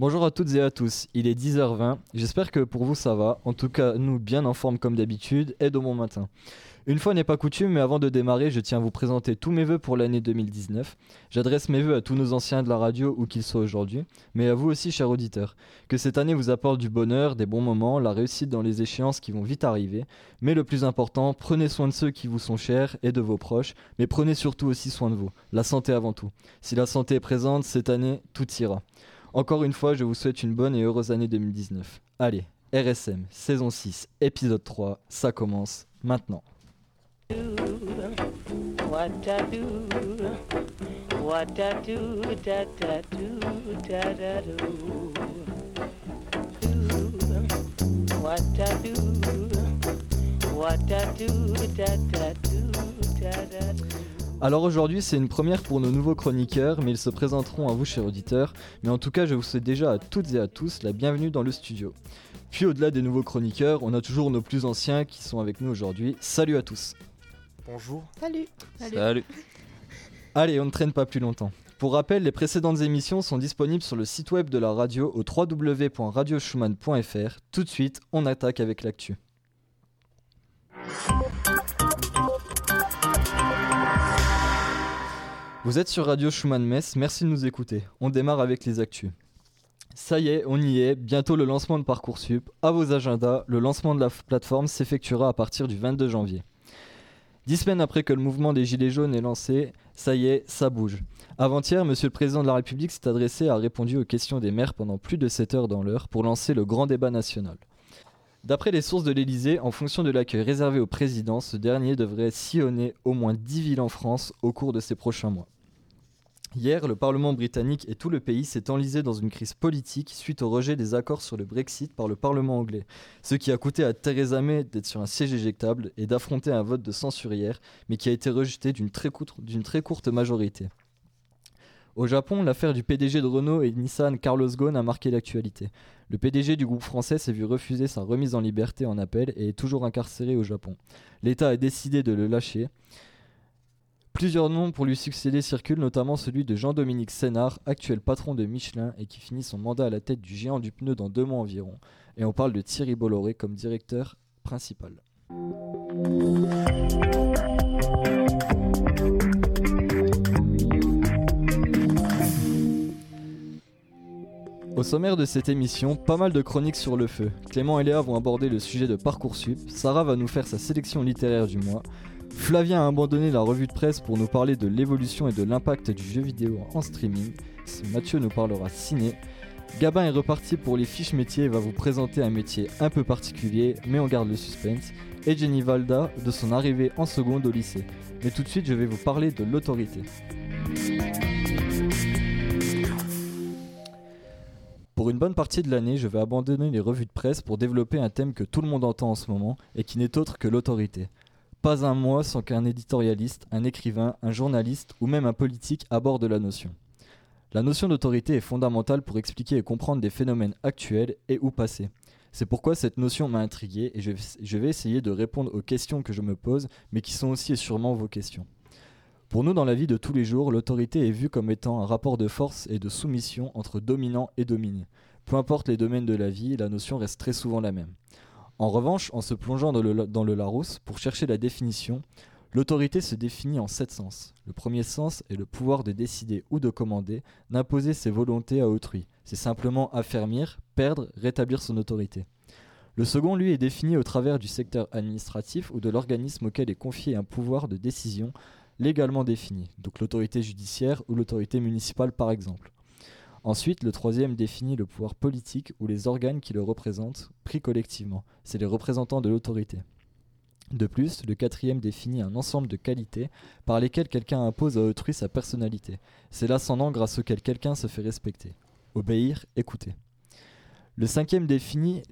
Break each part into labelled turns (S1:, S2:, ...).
S1: Bonjour à toutes et à tous, il est 10h20, j'espère que pour vous ça va, en tout cas nous bien en forme comme d'habitude et de bon matin. Une fois n'est pas coutume, mais avant de démarrer, je tiens à vous présenter tous mes vœux pour l'année 2019. J'adresse mes vœux à tous nos anciens de la radio, où qu'ils soient aujourd'hui, mais à vous aussi, chers auditeurs. Que cette année vous apporte du bonheur, des bons moments, la réussite dans les échéances qui vont vite arriver. Mais le plus important, prenez soin de ceux qui vous sont chers et de vos proches, mais prenez surtout aussi soin de vous. La santé avant tout. Si la santé est présente, cette année, tout ira. Encore une fois, je vous souhaite une bonne et heureuse année 2019. Allez, RSM, saison 6, épisode 3, ça commence maintenant. Alors aujourd'hui c'est une première pour nos nouveaux chroniqueurs, mais ils se présenteront à vous chers auditeurs. Mais en tout cas je vous souhaite déjà à toutes et à tous la bienvenue dans le studio. Puis au-delà des nouveaux chroniqueurs, on a toujours nos plus anciens qui sont avec nous aujourd'hui. Salut à tous.
S2: Bonjour.
S3: Salut.
S1: Salut. Allez, on ne traîne pas plus longtemps. Pour rappel, les précédentes émissions sont disponibles sur le site web de la radio au www.radioschumann.fr. Tout de suite, on attaque avec l'actu. Vous êtes sur Radio Schumann Metz, merci de nous écouter. On démarre avec les actus. Ça y est, on y est, bientôt le lancement de Parcoursup. À vos agendas, le lancement de la plateforme s'effectuera à partir du 22 janvier. Dix semaines après que le mouvement des Gilets jaunes est lancé, ça y est, ça bouge. Avant-hier, Monsieur le Président de la République s'est adressé et a répondu aux questions des maires pendant plus de 7 heures dans l'heure pour lancer le grand débat national. D'après les sources de l'Elysée, en fonction de l'accueil réservé au président, ce dernier devrait sillonner au moins 10 villes en France au cours de ces prochains mois. Hier, le Parlement britannique et tout le pays s'est enlisé dans une crise politique suite au rejet des accords sur le Brexit par le Parlement anglais, ce qui a coûté à Theresa May d'être sur un siège éjectable et d'affronter un vote de censure hier, mais qui a été rejeté d'une très, courte majorité. Au Japon, l'affaire du PDG de Renault et Nissan Carlos Ghosn a marqué l'actualité. Le PDG du groupe français s'est vu refuser sa remise en liberté en appel et est toujours incarcéré au Japon. L'État a décidé de le lâcher. Plusieurs noms pour lui succéder circulent, notamment celui de Jean-Dominique Sénard, actuel patron de Michelin et qui finit son mandat à la tête du géant du pneu dans deux mois environ. Et on parle de Thierry Bolloré comme directeur principal. Au sommaire de cette émission, pas mal de chroniques sur le feu. Clément et Léa vont aborder le sujet de Parcoursup, Sarah va nous faire sa sélection littéraire du mois, Flavien a abandonné la revue de presse pour nous parler de l'évolution et de l'impact du jeu vidéo en streaming. Mathieu nous parlera ciné. Gabin est reparti pour les fiches métiers et va vous présenter un métier un peu particulier, mais on garde le suspense. Et Jenny Valda de son arrivée en seconde au lycée. Mais tout de suite, je vais vous parler de l'autorité. Pour une bonne partie de l'année, je vais abandonner les revues de presse pour développer un thème que tout le monde entend en ce moment et qui n'est autre que l'autorité. Pas un mois sans qu'un éditorialiste, un écrivain, un journaliste ou même un politique aborde la notion. La notion d'autorité est fondamentale pour expliquer et comprendre des phénomènes actuels et ou passés. C'est pourquoi cette notion m'a intrigué et je vais essayer de répondre aux questions que je me pose, mais qui sont aussi et sûrement vos questions. Pour nous, dans la vie de tous les jours, l'autorité est vue comme étant un rapport de force et de soumission entre dominant et dominé. Peu importe les domaines de la vie, la notion reste très souvent la même. En revanche, en se plongeant dans le, Larousse pour chercher la définition, l'autorité se définit en sept sens. Le premier sens est le pouvoir de décider ou de commander, d'imposer ses volontés à autrui. C'est simplement affermir, perdre, rétablir son autorité. Le second, lui, est défini au travers du secteur administratif ou de l'organisme auquel est confié un pouvoir de décision légalement défini, donc l'autorité judiciaire ou l'autorité municipale par exemple. Ensuite, le troisième définit le pouvoir politique ou les organes qui le représentent, pris collectivement. C'est les représentants de l'autorité. De plus, le quatrième définit un ensemble de qualités par lesquelles quelqu'un impose à autrui sa personnalité. C'est l'ascendant grâce auquel quelqu'un se fait respecter. Obéir, écouter. Le cinquième définit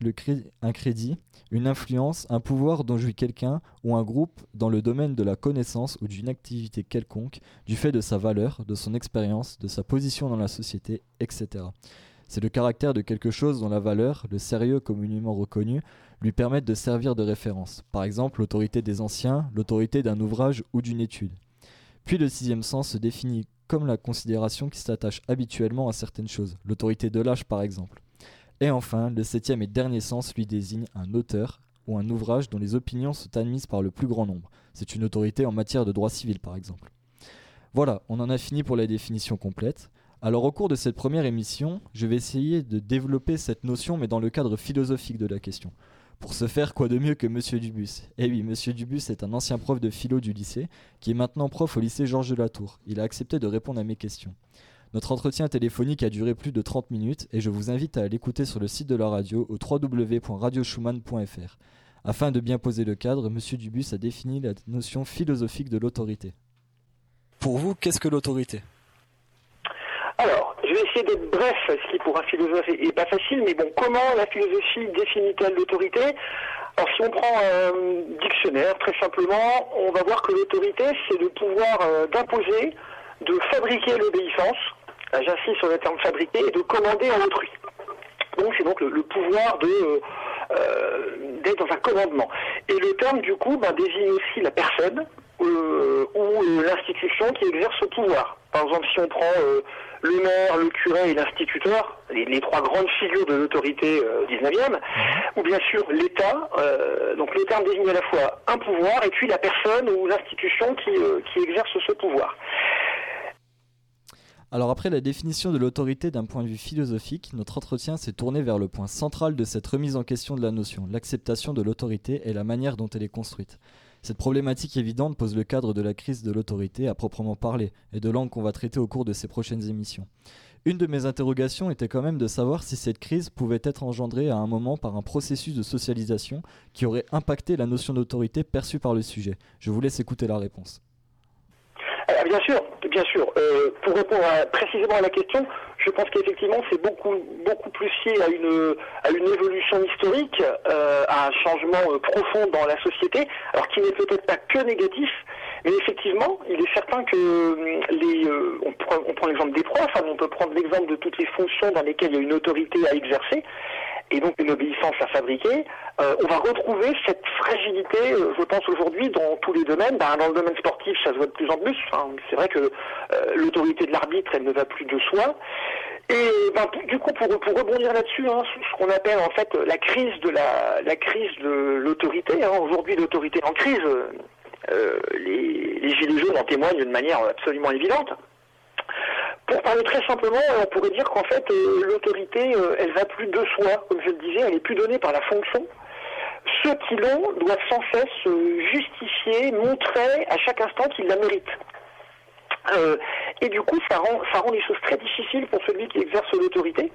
S1: un crédit, une influence, un pouvoir dont jouit quelqu'un ou un groupe dans le domaine de la connaissance ou d'une activité quelconque, du fait de sa valeur, de son expérience, de sa position dans la société, etc. C'est le caractère de quelque chose dont la valeur, le sérieux communément reconnu, lui permettent de servir de référence. Par exemple, l'autorité des anciens, l'autorité d'un ouvrage ou d'une étude. Puis le sixième sens se définit comme la considération qui s'attache habituellement à certaines choses, l'autorité de l'âge par exemple. Et enfin, le septième et dernier sens lui désigne un auteur ou un ouvrage dont les opinions sont admises par le plus grand nombre. C'est une autorité en matière de droit civil par exemple. Voilà, on en a fini pour la définition complète. Alors au cours de cette première émission, je vais essayer de développer cette notion mais dans le cadre philosophique de la question. Pour ce faire, quoi de mieux que Monsieur Dubus? Eh oui, Monsieur Dubus est un ancien prof de philo du lycée, qui est maintenant prof au lycée Georges de la Tour. Il a accepté de répondre à mes questions. Notre entretien téléphonique a duré plus de 30 minutes et je vous invite à l'écouter sur le site de la radio au www.radioschumann.fr. Afin de bien poser le cadre, Monsieur Dubus a défini la notion philosophique de l'autorité. Pour vous, qu'est-ce que l'autorité?
S2: Alors, je vais essayer d'être bref, ce qui pour un philosophe n'est pas facile, mais bon, comment la philosophie définit-elle l'autorité? Alors, si on prend un dictionnaire, très simplement, on va voir que l'autorité, c'est le pouvoir euh, d'imposer, de fabriquer l'obéissance, j'insiste sur le terme fabriquer, et de commander à autrui. Donc, c'est donc le, pouvoir de... Euh, d'être dans un commandement. Et le terme, du coup, ben, désigne aussi la personne, euh, ou euh, l'institution qui exerce ce pouvoir. Par exemple, si on prend euh, le maire, le curé et l'instituteur, les, trois grandes figures de l'autorité 19e, mhm. ou bien sûr l'État, donc le terme désigne à la fois un pouvoir et puis la personne ou l'institution qui, qui exerce ce pouvoir.
S1: Alors après la définition de l'autorité d'un point de vue philosophique, notre entretien s'est tourné vers le point central de cette remise en question de la notion, l'acceptation de l'autorité et la manière dont elle est construite. Cette problématique évidente pose le cadre de la crise de l'autorité à proprement parler, et de langue qu'on va traiter au cours de ces prochaines émissions. Une de mes interrogations était quand même de savoir si cette crise pouvait être engendrée à un moment par un processus de socialisation qui aurait impacté la notion d'autorité perçue par le sujet. Je vous laisse écouter la réponse.
S2: Ah, bien sûr, bien sûr. Euh, pour répondre précisément à la question, je pense qu'effectivement c'est beaucoup beaucoup plus lié à une à une évolution historique, euh, à un changement euh, profond dans la société, alors qui n'est peut-être pas que négatif, mais effectivement, il est certain que les on prend, on prend l'exemple des profs, hein, on peut prendre l'exemple de toutes les fonctions dans lesquelles il y a une autorité à exercer et donc une obéissance à fabriquer, euh, on va retrouver cette fragilité, euh, je pense aujourd'hui, dans tous les domaines. Ben, dans le domaine sportif, ça se voit de plus en plus. c'est vrai que euh, l'autorité de l'arbitre, elle ne va plus de soi. Et ben, du coup, pour, rebondir là-dessus, hein, ce qu'on appelle en fait la crise de la, la crise de l'autorité. Hein, aujourd'hui, l'autorité en crise, les, les gilets jaunes en témoignent d'une manière absolument évidente. Parler très simplement, on pourrait dire qu'en fait, euh, l'autorité, euh, elle va plus de soi, comme je le disais, elle est plus donnée par la fonction. Ceux qui l'ont doivent sans cesse euh, justifier, montrer à chaque instant qu'ils la méritent. et du coup, ça rend, les choses très difficiles pour celui qui exerce l'autorité.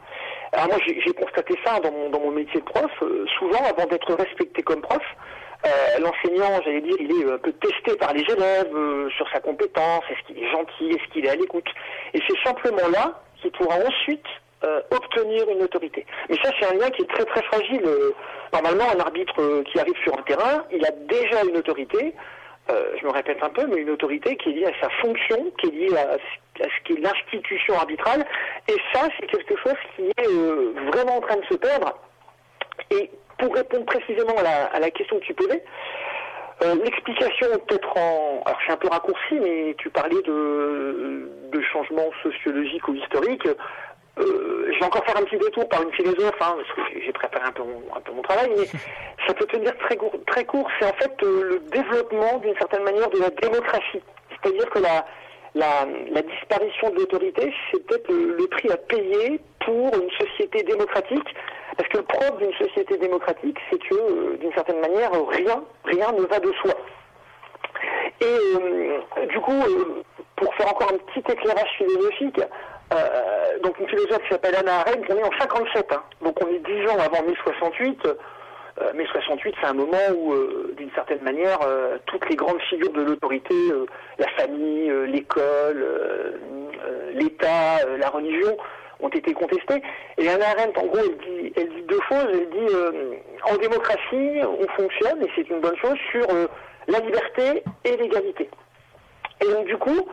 S2: Alors moi, j'ai constaté ça dans mon métier de prof. souvent, avant d'être respecté comme prof, euh, l'enseignant, j'allais dire, il est un peu testé par les élèves euh, sur sa compétence, est-ce qu'il est gentil, est-ce qu'il est à l'écoute. Et c'est simplement là qu'il pourra ensuite euh, obtenir une autorité. Mais ça, c'est un lien qui est très très fragile. normalement, un arbitre qui arrive sur un terrain, il a déjà une autorité. je me répète un peu, mais une autorité qui est liée à sa fonction, qui est liée à, à ce qu'est l'institution arbitrale. Et ça, c'est quelque chose qui est vraiment en train de se perdre. Et pour répondre précisément à la, question que tu posais, euh, l'explication peut-être en... Alors c'est un peu raccourci, mais tu parlais de, de changements sociologiques ou historiques. Euh, je vais encore faire un petit détour par une philosophe, hein, parce que j'ai préparé un peu, mon, un peu mon travail, mais ça peut tenir très court. Très court c'est en fait euh, le développement d'une certaine manière de la démocratie. C'est-à-dire que la, la, disparition de l'autorité, c'est peut-être le, prix à payer pour une société démocratique parce que le propre d'une société démocratique, c'est que, euh, d'une certaine manière, rien, rien ne va de soi. Et euh, du coup, euh, pour faire encore un petit éclairage philosophique, donc une philosophe qui s'appelle Anna Arendt, on est en 57, hein. donc on est 10 ans avant 1068. 1068, c'est un moment où, d'une certaine manière, toutes les grandes figures de l'autorité, la famille, l'école, l'État, la religion, ont été contestés. Et Anna Arendt, en gros, elle dit, elle dit deux choses. Elle dit, euh, en démocratie, on fonctionne, et c'est une bonne chose, sur euh, la liberté et l'égalité. Et donc, du coup,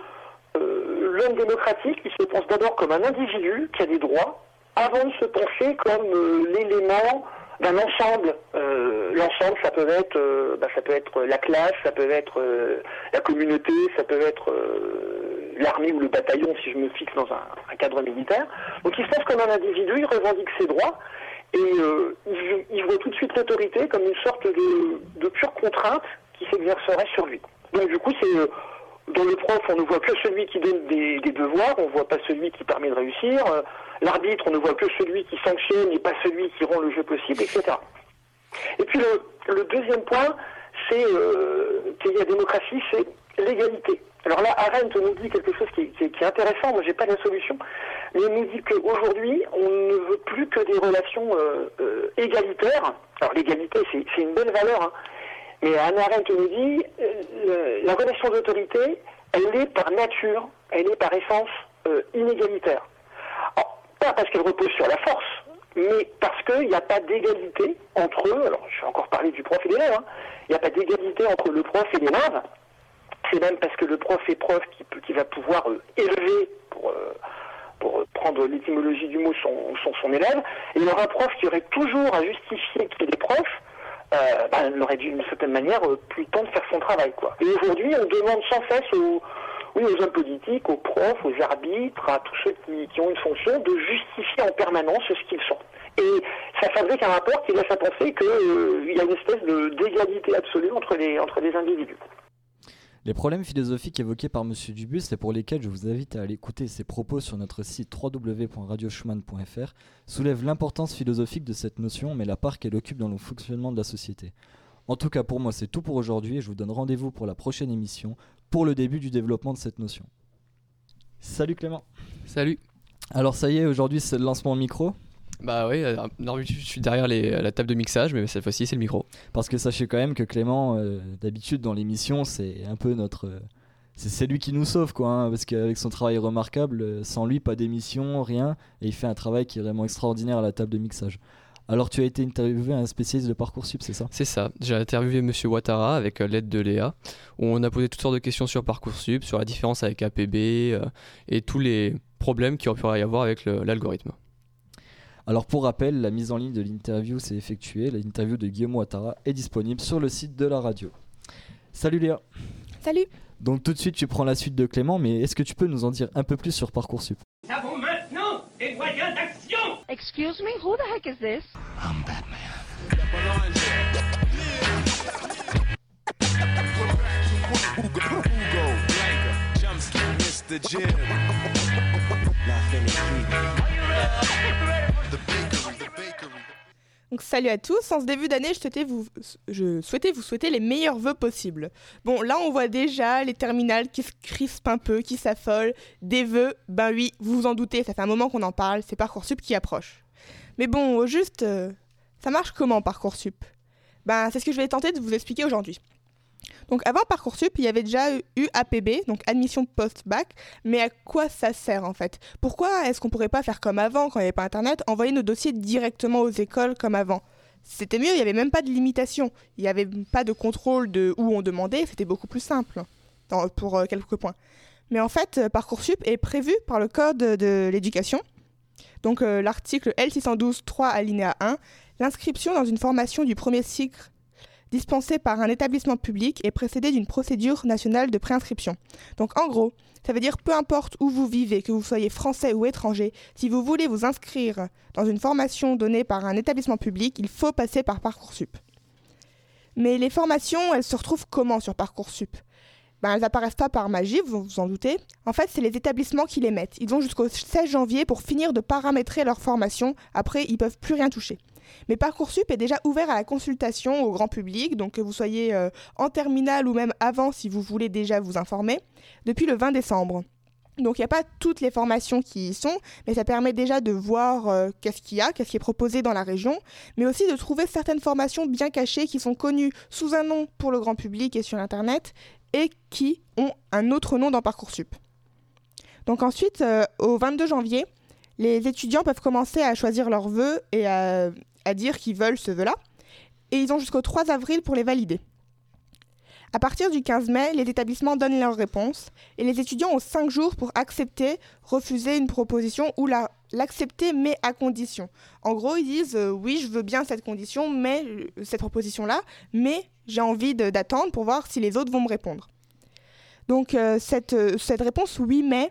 S2: euh, l'homme démocratique, il se pense d'abord comme un individu qui a des droits, avant de se penser comme l'élément d'un ensemble. L'ensemble, ça peut être, bah, ça peut être la classe, ça peut être la communauté, ça peut être l'armée ou le bataillon si je me fixe dans un, cadre militaire. Donc il se pense comme un individu, il revendique ses droits et euh, il, voit tout de suite l'autorité comme une sorte de, pure contrainte qui s'exercerait sur lui. Donc du coup, c'est euh, dans le prof, on ne voit que celui qui donne des, devoirs, on ne voit pas celui qui permet de réussir. Euh, l'arbitre, on ne voit que celui qui sanctionne et pas celui qui rend le jeu possible, etc. Et puis le, deuxième point, c'est qu'il y a démocratie, c'est l'égalité. Alors là, Arendt nous dit quelque chose qui, est intéressant, moi j'ai pas la solution, mais il nous dit qu'aujourd'hui, on ne veut plus que des relations euh, euh, égalitaires. Alors l'égalité, c'est une belle valeur, hein. Mais Anna Arendt nous dit, euh, la relation d'autorité, elle est par nature, elle est par essence inégalitaire. pas parce qu'elle repose sur la force, mais parce qu'il n'y a pas d'égalité entre eux, alors je vais encore parler du prof et des élèves, hein. il n'y a pas d'égalité entre le prof et l'élève, c'est même parce que le prof est prof qui, va pouvoir euh, élever, pour, euh, pour prendre l'étymologie du mot, son, son, élève. Et il y aura un prof qui aurait toujours à justifier qu'il est prof, euh, bah, il aurait d'une certaine manière plus le temps de faire son travail. Quoi. Et aujourd'hui, on demande sans cesse aux, oui, aux hommes politiques, aux profs, aux arbitres, à tous ceux qui, ont une fonction, de justifier en permanence ce qu'ils sont. Et ça fabrique un rapport qui laisse à penser qu'il y a une espèce d'égalité absolue entre les, entre les individus.
S1: Les problèmes philosophiques évoqués par M. Dubus et pour lesquels je vous invite à aller écouter ses propos sur notre site www.radioschumann.fr soulèvent l'importance philosophique de cette notion mais la part qu'elle occupe dans le fonctionnement de la société. En tout cas pour moi c'est tout pour aujourd'hui et je vous donne rendez-vous pour la prochaine émission pour le début du développement de cette notion. Salut Clément
S3: Salut
S1: Alors ça y est, aujourd'hui c'est le lancement micro
S3: bah oui, d'habitude je suis derrière la table de mixage, mais cette fois-ci c'est le micro.
S1: Parce que sachez quand même que Clément, euh, d'habitude dans l'émission, c'est un peu notre. Euh, c'est lui qui nous sauve, quoi, hein, parce qu'avec son travail remarquable, euh, sans lui, pas d'émission, rien, et il fait un travail qui est vraiment extraordinaire à la table de mixage. Alors tu as été interviewé un spécialiste de Parcoursup, c'est ça?
S3: C'est ça. J'ai interviewé Monsieur Ouattara avec l'aide de Léa, où on a posé toutes sortes de questions sur Parcoursup, sur la différence avec APB et tous les problèmes qu'il pourrait y avoir avec l'algorithme.
S1: Alors pour rappel, la mise en ligne de l'interview s'est effectuée. L'interview de Guillaume Ouattara est disponible sur le site de la radio. Salut Léa.
S4: Salut.
S1: Donc tout de suite tu prends la suite de Clément, mais est-ce que tu peux nous en dire un peu plus sur Parcoursup?
S5: Nous avons maintenant des moyens d'action
S6: Excuse me, who the heck is this? I'm Batman.
S4: Donc salut à tous, en ce début d'année, je souhaitais, vous, souhaiter les meilleurs vœux possibles. Bon, là on voit déjà les terminales qui se crispent un peu, qui s'affolent. Des vœux, ben oui, vous vous en doutez, ça fait un moment qu'on en parle, c'est Parcoursup qui approche. Mais bon, juste, euh, ça marche comment Parcoursup? Ben c'est ce que je vais tenter de vous expliquer aujourd'hui. Donc avant Parcoursup, il y avait déjà eu APB, donc admission post-bac, mais à quoi ça sert en fait? Pourquoi est-ce qu'on pourrait pas faire comme avant quand il n'y avait pas internet, envoyer nos dossiers directement aux écoles comme avant? C'était mieux, il n'y avait même pas de limitation, il n'y avait pas de contrôle de où on demandait, c'était beaucoup plus simple pour euh, quelques points. Mais en fait, euh, Parcoursup est prévu par le Code de l'éducation. Donc euh, l'article L612.3 alinéa 1, l'inscription dans une formation du premier cycle dispensé par un établissement public et précédé d'une procédure nationale de préinscription. Donc en gros, ça veut dire peu importe où vous vivez, que vous soyez français ou étranger, si vous voulez vous inscrire dans une formation donnée par un établissement public, il faut passer par Parcoursup. Mais les formations, elles se retrouvent comment sur Parcoursup? Ben, elles apparaissent pas par magie, vous vous en doutez. En fait, c'est les établissements qui les mettent. Ils ont jusqu'au 16 janvier pour finir de paramétrer leur formation. Après, ils peuvent plus rien toucher. Mais Parcoursup est déjà ouvert à la consultation au grand public, donc que vous soyez euh, en terminale ou même avant si vous voulez déjà vous informer, depuis le 20 décembre. Donc il n'y a pas toutes les formations qui y sont, mais ça permet déjà de voir euh, qu'est-ce qu'il y a, qu'est-ce qui est proposé dans la région, mais aussi de trouver certaines formations bien cachées qui sont connues sous un nom pour le grand public et sur Internet, et qui ont un autre nom dans Parcoursup. Donc ensuite, euh, au 22 janvier, les étudiants peuvent commencer à choisir leurs vœux et à à dire qu'ils veulent ce vœu-là, et ils ont jusqu'au 3 avril pour les valider. À partir du 15 mai, les établissements donnent leurs réponses et les étudiants ont 5 jours pour accepter, refuser une proposition ou l'accepter mais à condition. En gros, ils disent euh, oui, je veux bien cette condition, mais cette proposition-là, mais j'ai envie d'attendre pour voir si les autres vont me répondre. Donc euh, cette, euh, cette réponse oui mais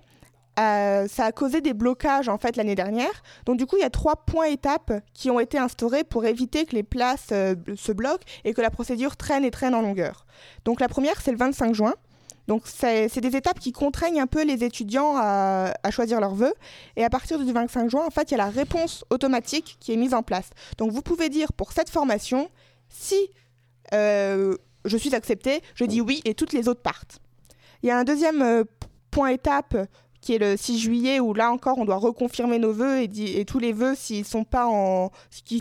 S4: euh, ça a causé des blocages en fait l'année dernière. Donc du coup il y a trois points étapes qui ont été instaurés pour éviter que les places euh, se bloquent et que la procédure traîne et traîne en longueur. Donc la première c'est le 25 juin. Donc c'est des étapes qui contraignent un peu les étudiants à, choisir leurs vœux. Et à partir du 25 juin, en fait, il y a la réponse automatique qui est mise en place. Donc vous pouvez dire pour cette formation, si euh, je suis accepté, je dis oui et toutes les autres partent. Il y a un deuxième point étape qui est le 6 juillet où là encore on doit reconfirmer nos vœux et, tous les vœux s'ils sont pas en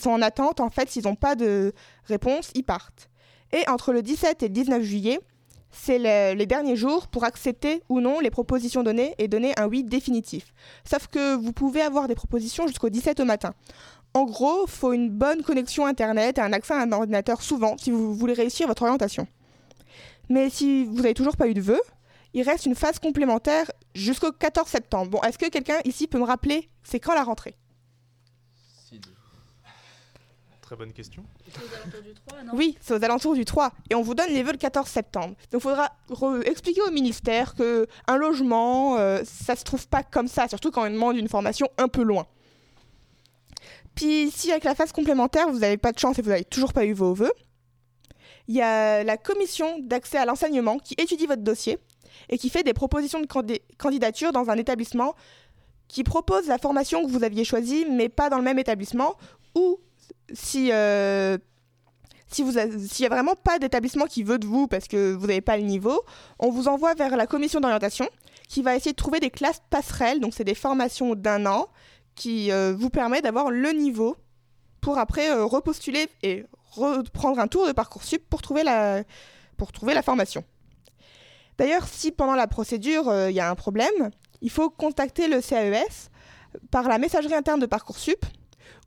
S4: sont en attente en fait s'ils n'ont pas de réponse ils partent. Et entre le 17 et le 19 juillet c'est le- les derniers jours pour accepter ou non les propositions données et donner un oui définitif. Sauf que vous pouvez avoir des propositions jusqu'au 17 au matin. En gros, il faut une bonne connexion Internet et un accès à un ordinateur souvent si vous voulez réussir votre orientation. Mais si vous n'avez toujours pas eu de vœux, il reste une phase complémentaire jusqu'au 14 septembre. Bon, est-ce que quelqu'un ici peut me rappeler c'est quand la rentrée?
S7: Très bonne question.
S4: Oui, c'est aux alentours du 3. Et on vous donne les vœux le 14 septembre. Donc il faudra expliquer au ministère que un logement, euh, ça se trouve pas comme ça, surtout quand on demande une formation un peu loin. Puis si avec la phase complémentaire, vous n'avez pas de chance et vous n'avez toujours pas eu vos vœux, il y a la commission d'accès à l'enseignement qui étudie votre dossier et qui fait des propositions de candi- candidature dans un établissement qui propose la formation que vous aviez choisie, mais pas dans le même établissement, ou si euh, s'il n'y a vraiment pas d'établissement qui veut de vous parce que vous n'avez pas le niveau, on vous envoie vers la commission d'orientation qui va essayer de trouver des classes passerelles. Donc, c'est des formations d'un an qui euh, vous permet d'avoir le niveau pour après euh, repostuler et reprendre un tour de Parcoursup pour trouver la, pour trouver la formation. D'ailleurs, si pendant la procédure euh, il y a un problème, il faut contacter le CAES par la messagerie interne de Parcoursup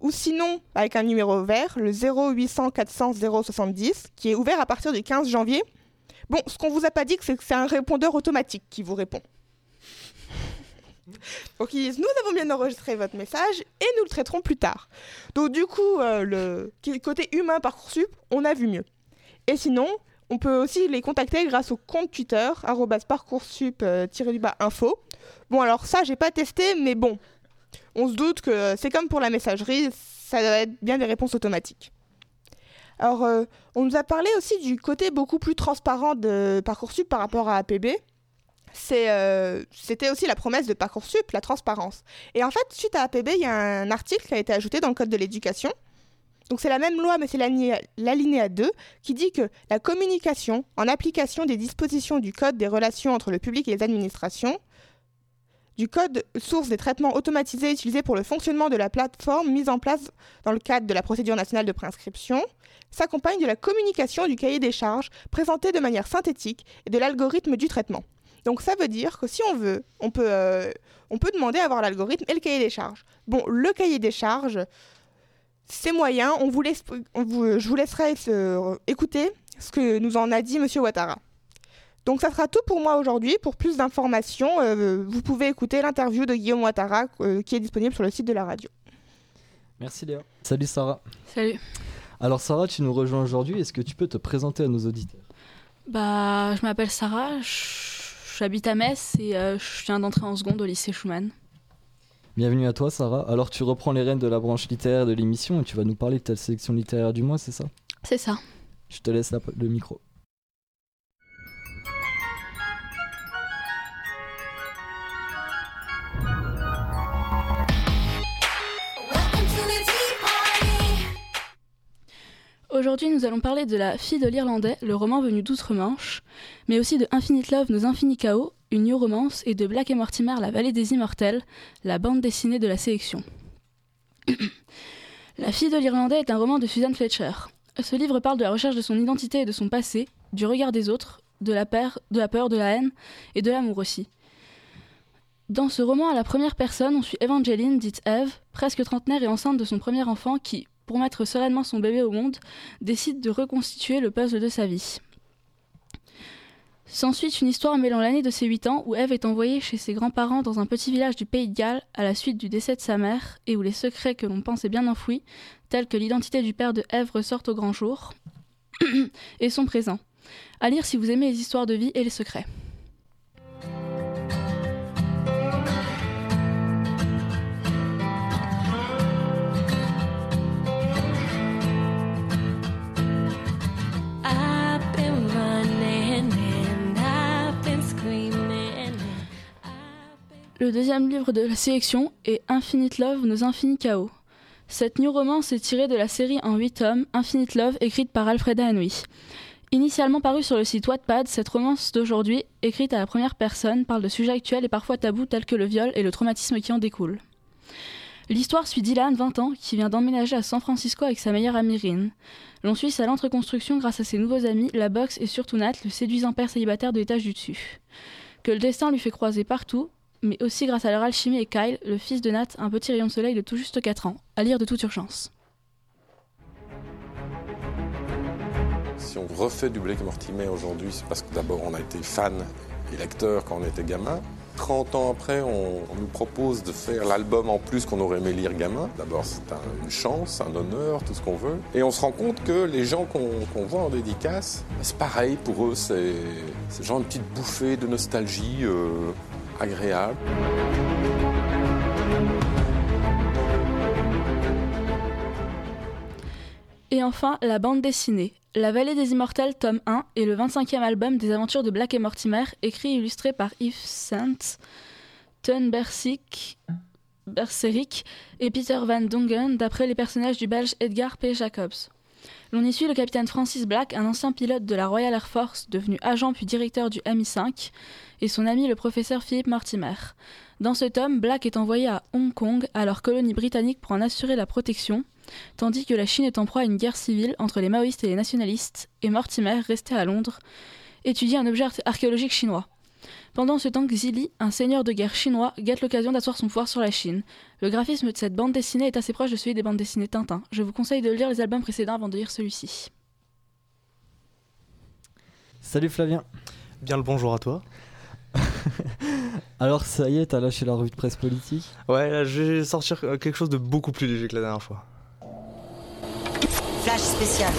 S4: ou sinon avec un numéro vert, le 0800 400 070, qui est ouvert à partir du 15 janvier. Bon, ce qu'on vous a pas dit, c'est que c'est un répondeur automatique qui vous répond. Donc ils disent, nous avons bien enregistré votre message et nous le traiterons plus tard. Donc du coup, euh, le côté humain Parcoursup, on a vu mieux. Et sinon, on peut aussi les contacter grâce au compte Twitter, parcoursup-info. Bon, alors ça, j'ai pas testé, mais bon, on se doute que c'est comme pour la messagerie, ça doit être bien des réponses automatiques. Alors, euh, on nous a parlé aussi du côté beaucoup plus transparent de Parcoursup par rapport à APB. Euh, C'était aussi la promesse de Parcoursup, la transparence. Et en fait, suite à APB, il y a un article qui a été ajouté dans le Code de l'éducation. Donc c'est la même loi, mais c'est l'alinéa l'alinéa 2 qui dit que la communication en application des dispositions du Code des relations entre le public et les administrations du code source des traitements automatisés utilisés pour le fonctionnement de la plateforme mise en place dans le cadre de la procédure nationale de préinscription s'accompagne de la communication du cahier des charges présenté de manière synthétique et de l'algorithme du traitement. Donc ça veut dire que si on veut, on peut, euh, on peut demander à avoir l'algorithme et le cahier des charges. Bon, le cahier des charges, c'est moyen. On vous laisse, on vous, je vous laisserai euh, écouter ce que nous en a dit Monsieur Ouattara. Donc ça sera tout pour moi aujourd'hui. Pour plus d'informations, euh, vous pouvez écouter l'interview de Guillaume Ouattara euh, qui est disponible sur le site de la radio.
S1: Merci Léa. Salut Sarah.
S8: Salut.
S1: Alors Sarah, tu nous rejoins aujourd'hui. Est-ce que tu peux te présenter à nos auditeurs?
S8: Bah, je m'appelle Sarah, je- j'habite à Metz et euh, je viens d'entrer en seconde au lycée Schumann.
S1: Bienvenue à toi Sarah. Alors tu reprends les rênes de la branche littéraire de l'émission et tu vas nous parler de ta sélection littéraire du mois, c'est ça?
S8: C'est ça.
S1: Je te laisse la- le micro.
S8: Aujourd'hui, nous allons parler de La fille de l'Irlandais, le roman venu d'outre-Manche, mais aussi de Infinite Love, Nos Infinis Chaos, une new romance, et de Black et Mortimer, La vallée des immortels, la bande dessinée de la sélection. la fille de l'Irlandais est un roman de Suzanne Fletcher. Ce livre parle de la recherche de son identité et de son passé, du regard des autres, de la, peur, de la peur, de la haine et de l'amour aussi. Dans ce roman à la première personne, on suit Evangeline, dite Eve, presque trentenaire et enceinte de son premier enfant qui, pour mettre sereinement son bébé au monde, décide de reconstituer le puzzle de sa vie. S'ensuit une histoire mêlant l'année de ses 8 ans où Eve est envoyée chez ses grands-parents dans un petit village du Pays de Galles à la suite du décès de sa mère et où les secrets que l'on pensait bien enfouis, tels que l'identité du père de Eve ressortent au grand jour, et sont présents. À lire si vous aimez les histoires de vie et les secrets. Le deuxième livre de la sélection est Infinite Love, Nos Infinis Chaos. Cette new romance est tirée de la série en 8 tomes Infinite Love, écrite par Alfreda Henry. Initialement parue sur le site Wattpad, cette romance d'aujourd'hui, écrite à la première personne, parle de sujets actuels et parfois tabous tels que le viol et le traumatisme qui en découle. L'histoire suit Dylan, 20 ans, qui vient d'emménager à San Francisco avec sa meilleure amie Rin. L'on suit sa lente reconstruction grâce à ses nouveaux amis, la boxe et surtout Nat, le séduisant père célibataire de l'étage du dessus. Que le destin lui fait croiser partout, mais aussi grâce à leur alchimie et Kyle, le fils de Nat, un petit rayon de soleil de tout juste 4 ans, à lire de toute urgence.
S9: Si on refait du Blake Mortimer aujourd'hui, c'est parce que d'abord on a été fan et lecteur quand on était gamin. 30 ans après, on, nous propose de faire l'album en plus qu'on aurait aimé lire gamin. D'abord, c'est un- une chance, un honneur, tout ce qu'on veut. Et on se rend compte que les gens qu'on voit en dédicace, c'est pareil pour eux, c'est c'est genre une petite bouffée de nostalgie euh,
S8: Et enfin, la bande dessinée. La Vallée des Immortels, tome 1, est le 25e album des aventures de Black et Mortimer, écrit et illustré par Yves Saint, Ton et Peter Van Dongen, d'après les personnages du belge Edgar P. Jacobs. L'on y suit le capitaine Francis Black, un ancien pilote de la Royal Air Force, devenu agent puis directeur du MI5, et son ami le professeur Philippe Mortimer. Dans ce tome, Black est envoyé à Hong Kong, alors colonie britannique, pour en assurer la protection, tandis que la Chine est en proie à une guerre civile entre les maoïstes et les nationalistes, et Mortimer, resté à Londres, étudie un objet ar- archéologique chinois. Pendant ce temps, Xili, un seigneur de guerre chinois, guette l'occasion d'asseoir son pouvoir sur la Chine. Le graphisme de cette bande dessinée est assez proche de celui des bandes dessinées Tintin. Je vous conseille de lire les albums précédents avant de lire celui-ci.
S1: Salut Flavien.
S7: Bien le bonjour à toi.
S1: Alors ça y est, t'as lâché la revue de presse politique?
S7: Ouais, là, je vais sortir euh, quelque chose de beaucoup plus léger que la dernière fois.
S10: Flash spécial.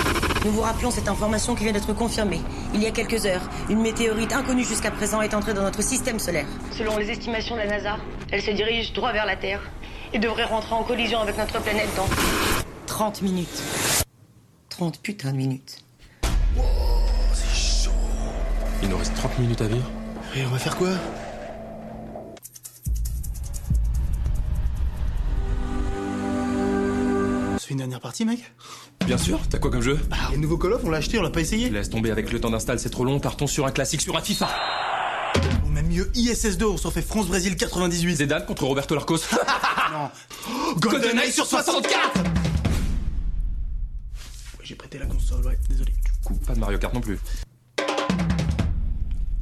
S10: Nous vous rappelons cette information qui vient d'être confirmée. Il y a quelques heures, une météorite inconnue jusqu'à présent est entrée dans notre système solaire.
S11: Selon les estimations de la NASA, elle se dirige droit vers la Terre et devrait rentrer en collision avec notre planète dans
S10: 30 minutes. 30 putains de minutes.
S12: Il nous reste 30 minutes à vivre.
S13: Et on va faire quoi? Une dernière partie, mec?
S12: Bien sûr, t'as quoi comme jeu?
S13: Bah, le nouveau Call of, on l'a acheté, on l'a pas essayé.
S12: Laisse tomber avec le temps d'install, c'est trop long, partons sur un classique, sur un FIFA
S13: Ou même mieux, ISS2, on s'en fait France-Brésil 98.
S12: Zidane contre Roberto Larcos
S13: non.
S12: GoldenEye sur 64
S13: Ouais, J'ai prêté la console, ouais, désolé.
S12: Coup, pas de Mario Kart non plus.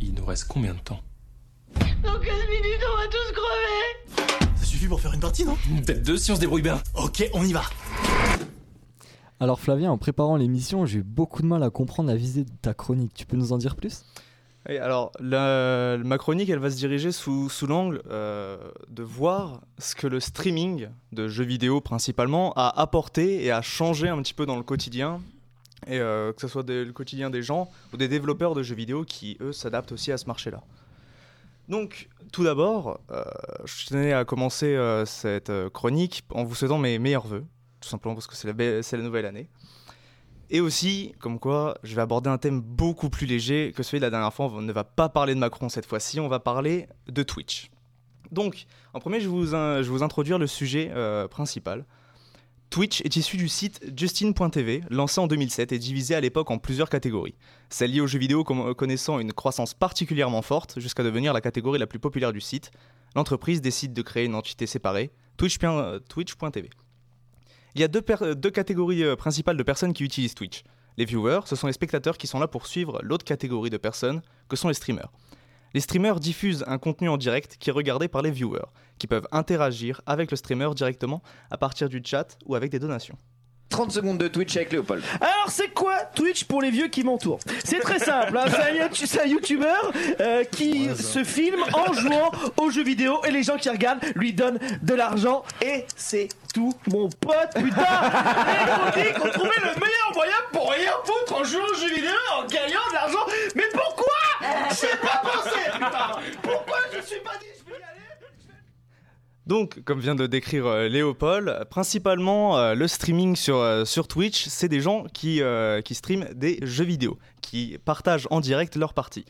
S12: Il nous reste combien de temps?
S11: Dans 15 minutes, on va tous crever
S13: Ça suffit pour faire une partie, non?
S12: Peut-être deux si on se débrouille bien.
S13: Ok, on y va.
S1: Alors Flavien, en préparant l'émission, j'ai eu beaucoup de mal à comprendre la visée de ta chronique. Tu peux nous en dire plus?
S7: Et alors, la, ma chronique, elle va se diriger sous, l'angle euh, de voir ce que le streaming de jeux vidéo principalement a apporté et a changé un petit peu dans le quotidien. Et euh, que ce soit le quotidien des gens ou des développeurs de jeux vidéo qui, eux, s'adaptent aussi à ce marché-là. Donc, tout d'abord, euh, je tenais à commencer cette chronique en vous souhaitant mes meilleurs voeux, tout simplement parce que c'est la, nouvelle année. Et aussi, comme quoi, je vais aborder un thème beaucoup plus léger que celui de la dernière fois. On ne va pas parler de Macron cette fois-ci, on va parler de Twitch. Donc, en premier, je vais vous, vous introduire le sujet euh, principal. Twitch est issu du site Justin.tv, lancé en 2007 et divisé à l'époque en plusieurs catégories. Celle liée aux jeux vidéo connaissant une croissance particulièrement forte jusqu'à devenir la catégorie la plus populaire du site. L'entreprise décide de créer une entité séparée, euh, Twitch.tv. Il y a deux, euh, catégories euh, principales de personnes qui utilisent Twitch. Les viewers, ce sont les spectateurs qui sont là pour suivre l'autre catégorie de personnes, que sont les streamers. Les streamers diffusent un contenu en direct qui est regardé par les viewers, qui peuvent interagir avec le streamer directement à partir du chat ou avec des donations.
S14: 30 secondes de Twitch avec Léopold.
S15: Alors c'est quoi Twitch pour les vieux qui m'entourent? C'est très simple, hein, c'est un, youtu- c'est un youtubeur euh, qui se filme en jouant aux jeux vidéo et les gens qui regardent lui donnent de l'argent. Et c'est tout mon pote. Putain Les critiques ont trouvé le meilleur moyen pour rien foutre en jouant aux jeux vidéo en gagnant de l'argent. Mais pourquoi? J'ai pas pensé. Putain Pourquoi je suis pas dit je peux y aller
S7: Donc, comme vient de décrire euh, Léopold, principalement euh, le streaming sur, euh, sur Twitch, c'est des gens qui, streament des jeux vidéo, qui partagent en direct leur partie.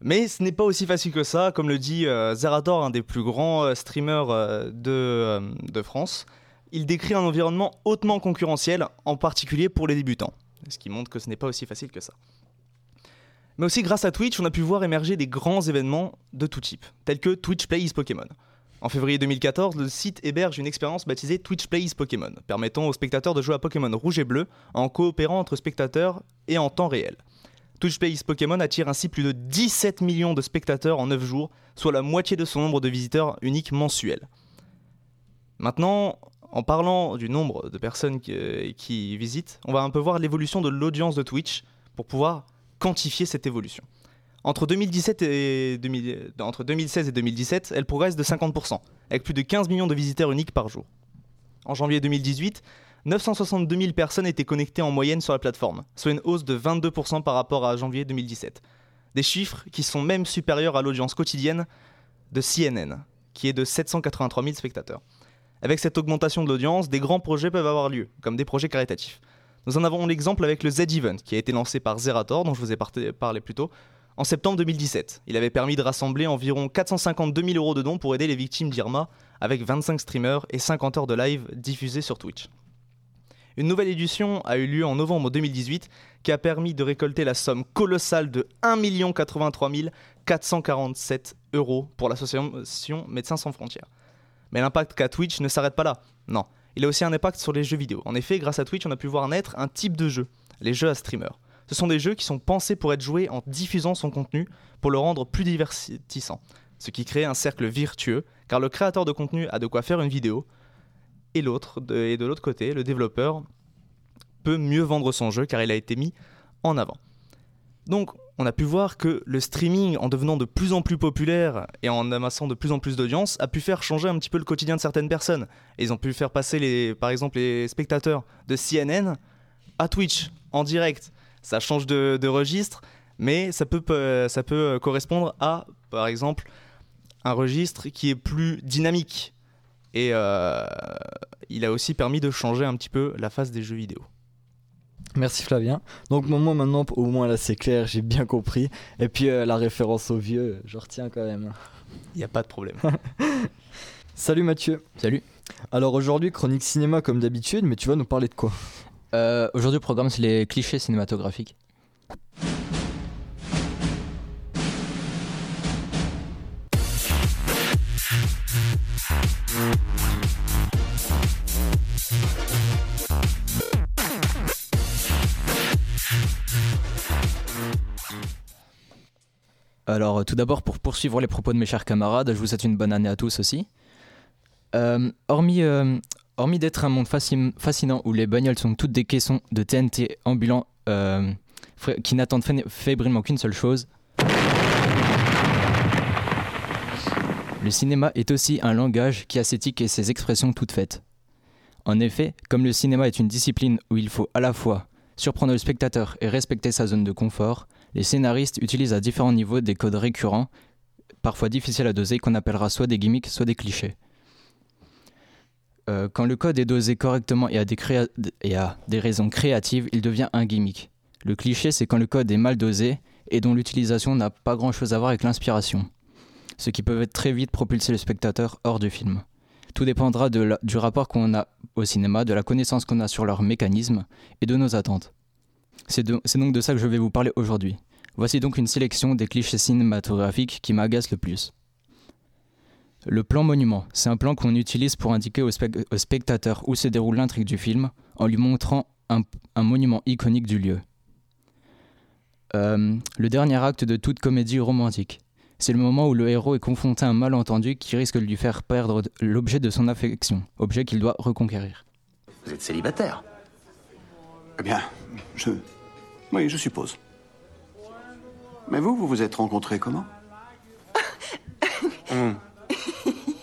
S7: Mais ce n'est pas aussi facile que ça, comme le dit Zerator, un des plus grands streamers de, de France. Il décrit un environnement hautement concurrentiel, en particulier pour les débutants. Ce qui montre que ce n'est pas aussi facile que ça. Mais aussi grâce à Twitch, on a pu voir émerger des grands événements de tout type, tels que Twitch Plays Pokémon. En février 2014, le site héberge une expérience baptisée Twitch Plays Pokémon, permettant aux spectateurs de jouer à Pokémon rouge et bleu en coopérant entre spectateurs et en temps réel. Twitch Plays Pokémon attire ainsi plus de 17 millions de spectateurs en 9 jours, soit la moitié de son nombre de visiteurs uniques mensuels. Maintenant, en parlant du nombre de personnes qui, qui visitent, on va un peu voir l'évolution de l'audience de Twitch pour pouvoir quantifier cette évolution. Entre, 2017 et 2000 entre 2016 et 2017, elle progresse de 50%, avec plus de 15 millions de visiteurs uniques par jour. En janvier 2018, 962 000 personnes étaient connectées en moyenne sur la plateforme, soit une hausse de 22% par rapport à janvier 2017. Des chiffres qui sont même supérieurs à l'audience quotidienne de CNN, qui est de 783 000 spectateurs. Avec cette augmentation de l'audience, des grands projets peuvent avoir lieu, comme des projets caritatifs. Nous en avons l'exemple avec le Z-Event, qui a été lancé par Zerator, dont je vous ai parlé plus tôt, en septembre 2017. Il avait permis de rassembler environ 452 000 euros de dons pour aider les victimes d'Irma, avec 25 streamers et 50 heures de live diffusées sur Twitch. Une nouvelle édition a eu lieu en novembre 2018 qui a permis de récolter la somme colossale de 1 83 447 euros pour l'association Médecins sans frontières. Mais l'impact qu'a Twitch ne s'arrête pas là. Non, il a aussi un impact sur les jeux vidéo. En effet, grâce à Twitch, on a pu voir naître un type de jeu, les jeux à streamer. Ce sont des jeux qui sont pensés pour être joués en diffusant son contenu pour le rendre plus divertissant, ce qui crée un cercle virtueux car le créateur de contenu a de quoi faire une vidéo et l'autre de, l'autre côté, le développeur peut mieux vendre son jeu car il a été mis en avant. Donc, on a pu voir que le streaming, en devenant de plus en plus populaire et en amassant de plus en plus d'audience, a pu faire changer un petit peu le quotidien de certaines personnes. Ils ont pu faire passer, par exemple, les spectateurs de CNN à Twitch en direct. Ça change de, de registre, mais ça peut, ça peut correspondre à, par exemple, un registre qui est plus dynamique. Et euh, il a aussi permis de changer un petit peu la face des jeux vidéo.
S1: Merci Flavien. Donc moi maintenant, au moins là c'est clair, j'ai bien compris. Et puis euh, la référence au vieux, je retiens quand même.
S7: Il n'y a pas de problème.
S1: Salut Mathieu.
S16: Salut.
S1: Alors aujourd'hui, chronique cinéma comme d'habitude, mais tu vas nous parler de quoi?
S16: Euh, Aujourd'hui, le programme c'est les clichés cinématographiques. Alors, tout d'abord, pour poursuivre les propos de mes chers camarades, je vous souhaite une bonne année à tous aussi. Euh, hormis euh, hormis d'être un monde fascinant où les bagnoles sont toutes des caissons de TNT ambulants euh, qui n'attendent fébrilement qu'une seule chose, le cinéma est aussi un langage qui a ses tics et ses expressions toutes faites. En effet, comme le cinéma est une discipline où il faut à la fois surprendre le spectateur et respecter sa zone de confort, les scénaristes utilisent à différents niveaux des codes récurrents, parfois difficiles à doser, qu'on appellera soit des gimmicks, soit des clichés. Euh, quand le code est dosé correctement et à, des raisons créatives, il devient un gimmick. Le cliché, c'est quand le code est mal dosé et dont l'utilisation n'a pas grand-chose à voir avec l'inspiration, ce qui peut très vite propulser le spectateur hors du film. Tout dépendra du rapport qu'on a au cinéma, de la connaissance qu'on a sur leur mécanisme et de nos attentes. C'est donc de ça que je vais vous parler aujourd'hui. Voici donc une sélection des clichés cinématographiques qui m'agacent le plus. Le plan monument, c'est un plan qu'on utilise pour indiquer au, spe au, spectateur où se déroule l'intrigue du film en lui montrant un, un monument iconique du lieu. Euh, le dernier acte de toute comédie romantique. C'est le moment où le héros est confronté à un malentendu qui risque de lui faire perdre l'objet de son affection, objet qu'il doit reconquérir.
S17: Vous êtes célibataire? Eh bien, je... Oui, je suppose. Mais vous, vous vous êtes rencontrés comment? Mmh.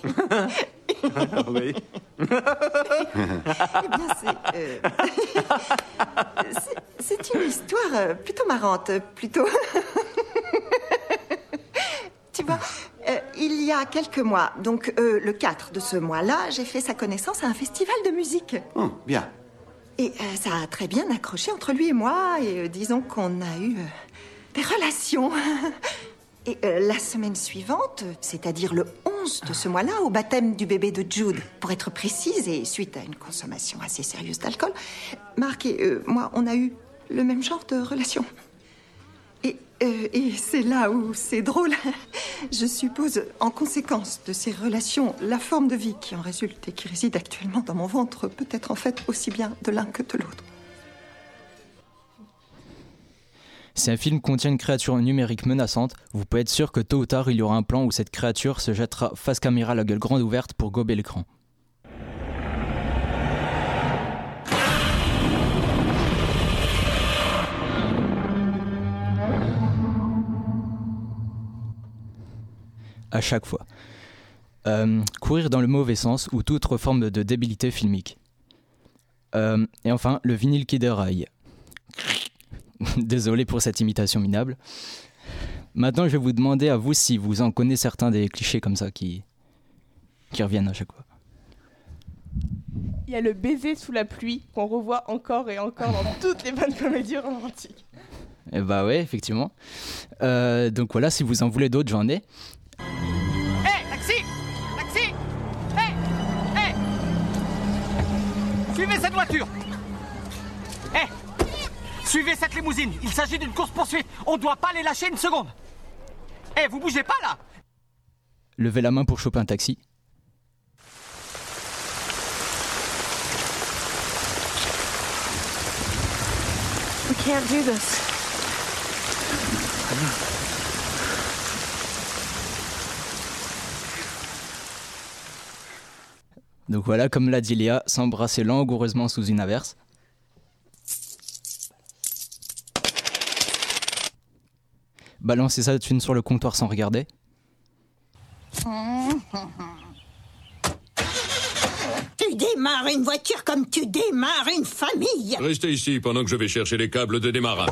S18: oui. eh bien, c'est. Euh... c'est une histoire euh, plutôt marrante, plutôt. tu vois, euh, il y a quelques mois, donc euh, le 4 de ce mois-là, j'ai fait sa connaissance à un festival de musique.
S17: Oh, bien.
S18: Et ça a très bien accroché entre lui et moi, et disons qu'on a eu des relations. Et euh, la semaine suivante, c'est-à-dire le 11 de ce mois-là, au baptême du bébé de Jude, pour être précise, et suite à une consommation assez sérieuse d'alcool, Marc et euh, moi, on a eu le même genre de relation. Et, euh, et c'est là où c'est drôle. Je suppose, en conséquence de ces relations, la forme de vie qui en résulte et qui réside actuellement dans mon ventre peut être en fait aussi bien de l'un que de l'autre.
S16: Si un film contient une créature numérique menaçante, vous pouvez être sûr que tôt ou tard il y aura un plan où cette créature se jettera face caméra la gueule grande ouverte pour gober l'écran. À chaque fois. Euh, courir dans le mauvais sens ou toute autre forme de débilité filmique. Euh, et enfin, le vinyle qui déraille. Désolé pour cette imitation minable. Maintenant, je vais vous demander à vous si vous en connaissez certains des clichés comme ça qui, qui reviennent à chaque fois.
S4: Il y a le baiser sous la pluie qu'on revoit encore et encore dans toutes les bonnes comédies romantiques.
S16: Et bah ouais, effectivement. Euh, donc voilà, si vous en voulez d'autres, j'en ai.
S19: Hé, taxi Taxi Hé Hé Suivez cette voiture Suivez cette limousine Il s'agit d'une course-poursuite On doit pas les lâcher une seconde Hé, vous bougez pas là
S16: Levez la main pour choper un taxi.
S6: We can't do this.
S16: Donc voilà, comme l'a dit Léa, s'embrasser langoureusement sous une averse. Balancer sa thune sur le comptoir sans regarder.
S20: Tu démarres une voiture comme tu démarres une famille.
S21: Restez ici pendant que je vais chercher les câbles de démarrage.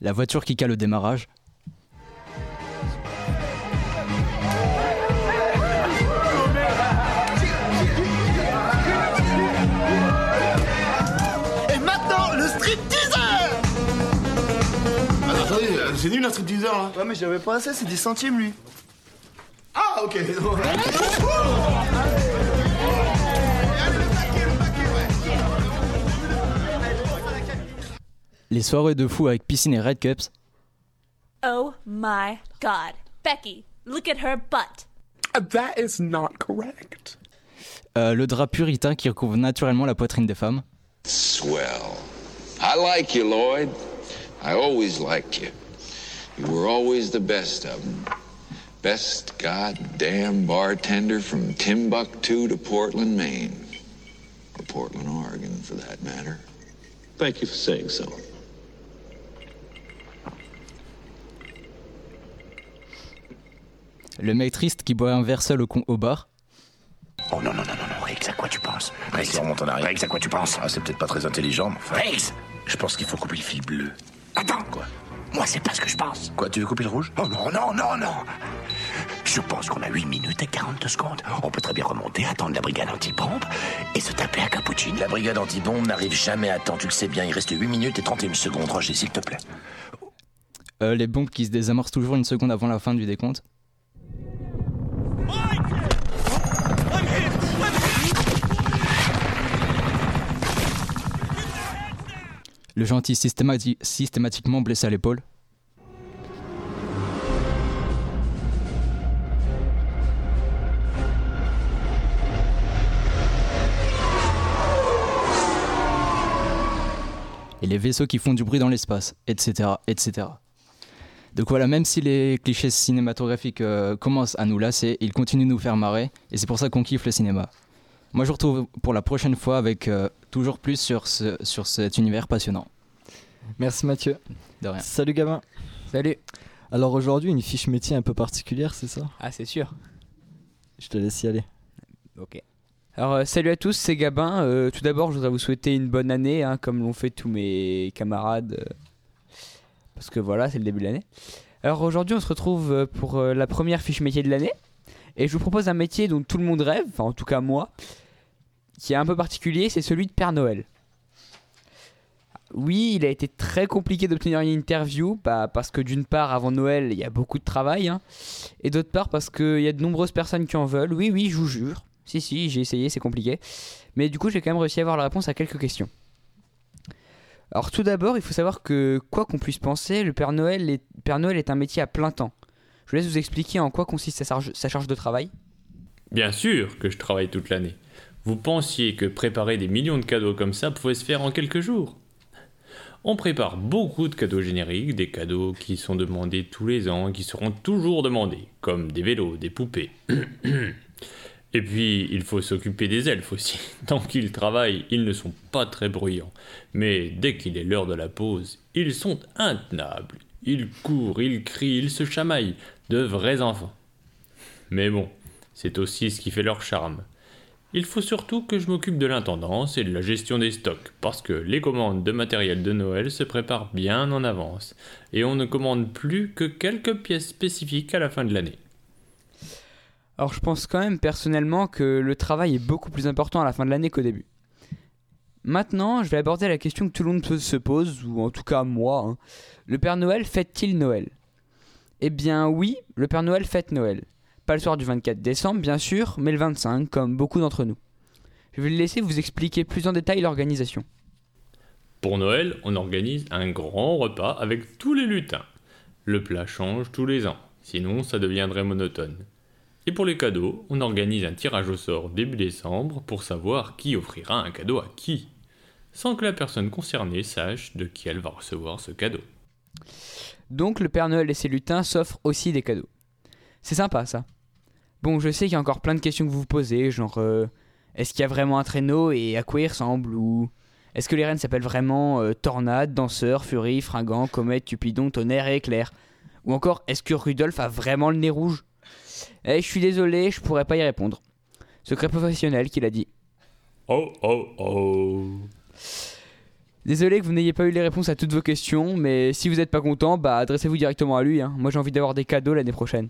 S16: La voiture qui cale au démarrage.
S13: C'est nul un stripteaser là Ouais, mais j'avais pas assez, c'est 10 centimes lui. Ah, ok.
S16: Les soirées de fou avec piscine et red cups.
S22: Oh my god. Becky, look at her butt.
S9: That is not correct.
S16: Euh, le drap puritain qui recouvre naturellement la poitrine des femmes.
S23: Swell. I like you, Lloyd. I always liked you. You were always the best of them. Best goddamn bartender from Timbuktu to Portland, Maine. Or Portland, Oregon, for that matter.
S24: Thank you for saying so.
S16: Le mec triste qui boit un verre seul au, con- au bar?
S25: Oh non, non, non, non, non, Rex, à quoi tu penses? Rex, remonte en arrière. Rex, à quoi tu penses? Ah, c'est peut-être pas très intelligent, mais enfin... Rex Je pense qu'il faut couper le fil bleu. Attends Quoi? Moi, c'est pas ce que je pense. Quoi, tu veux couper le rouge Oh non, non, non, non Je pense qu'on a 8 minutes et 42 secondes. On peut très bien remonter, attendre la brigade anti-bombe et se taper un cappuccino. La brigade anti-bombe n'arrive jamais à temps, tu le sais bien. Il reste 8 minutes et 31 secondes, Roger, s'il te plaît.
S16: Euh, les bombes qui se désamorcent toujours une seconde avant la fin du décompte. Le gentil systémati- systématiquement blessé à l'épaule. Et les vaisseaux qui font du bruit dans l'espace, etc., etc. Donc voilà, même si les clichés cinématographiques euh, commencent à nous lasser, ils continuent de nous faire marrer, et c'est pour ça qu'on kiffe le cinéma. Moi, je vous retrouve pour la prochaine fois avec euh, toujours plus sur, ce, sur cet univers passionnant.
S1: Merci Mathieu.
S16: De rien.
S1: Salut Gabin.
S3: Salut.
S1: Alors aujourd'hui, une fiche métier un peu particulière, c'est ça?
S3: Ah, c'est sûr.
S1: Je te laisse y aller.
S3: Ok. Alors, euh, salut à tous, c'est Gabin. Euh, tout d'abord, je voudrais vous souhaiter une bonne année, hein, comme l'ont fait tous mes camarades. euh, parce que voilà, c'est le début de l'année. Alors aujourd'hui, on se retrouve pour euh, la première fiche métier de l'année. Et je vous propose un métier dont tout le monde rêve, enfin en tout cas moi, qui est un peu particulier, c'est celui de Père Noël. oui, il a été très compliqué d'obtenir une interview, bah, parce que d'une part, avant Noël, il y a beaucoup de travail, hein, et d'autre part, parce qu'il y a de nombreuses personnes qui en veulent. Oui, oui, je vous jure. Si, si, j'ai essayé, c'est compliqué. Mais du coup, j'ai quand même réussi à avoir la réponse à quelques questions. Alors tout d'abord, il faut savoir que quoi qu'on puisse penser, le Père Noël, est, Père Noël est un métier à plein temps. Je vous laisse vous expliquer en quoi consiste sa charge, sa charge de travail.
S26: Bien sûr que je travaille toute l'année. Vous pensiez que préparer des millions de cadeaux comme ça pouvait se faire en quelques jours On prépare beaucoup de cadeaux génériques, des cadeaux qui sont demandés tous les ans qui seront toujours demandés, comme des vélos, des poupées. Et puis, il faut s'occuper des elfes aussi. Tant qu'ils travaillent, ils ne sont pas très bruyants. Mais dès qu'il est l'heure de la pause, ils sont intenables. Ils courent, ils crient, ils se chamaillent. De vrais enfants. Mais bon, c'est aussi ce qui fait leur charme. Il faut surtout que je m'occupe de l'intendance et de la gestion des stocks, parce que les commandes de matériel de Noël se préparent bien en avance, et on ne commande plus que quelques pièces spécifiques à la fin de l'année.
S3: Alors je pense quand même personnellement que le travail est beaucoup plus important à la fin de l'année qu'au début. Maintenant, je vais aborder la question que tout le monde se pose, ou en tout cas moi. hein. Le Père Noël fête-t-il Noël? Eh bien oui, le Père Noël fête Noël. Pas le soir du 24 décembre, bien sûr, mais le 25, comme beaucoup d'entre nous. Je vais le laisser vous expliquer plus en détail l'organisation.
S26: Pour Noël, on organise un grand repas avec tous les lutins. Le plat change tous les ans, sinon ça deviendrait monotone. Et pour les cadeaux, on organise un tirage au sort début décembre pour savoir qui offrira un cadeau à qui, sans que la personne concernée sache de qui elle va recevoir ce cadeau.
S3: Donc le Père Noël et ses lutins s'offrent aussi des cadeaux. C'est sympa ça. Bon, je sais qu'il y a encore plein de questions que vous vous posez, genre euh, est-ce qu'il y a vraiment un traîneau et à quoi il ressemble ou est-ce que les reines s'appellent vraiment euh, Tornade, Danseur, Furie, Fringant, Comète, Cupidon, Tonnerre et Éclair Ou encore est-ce que Rudolph a vraiment le nez rouge? Eh, je suis désolé, je pourrais pas y répondre. Secret professionnel qu'il a dit.
S26: Oh oh oh.
S3: Désolé que vous n'ayez pas eu les réponses à toutes vos questions, mais si vous n'êtes pas content, bah adressez-vous directement à lui. hein. Moi j'ai envie d'avoir des cadeaux l'année prochaine.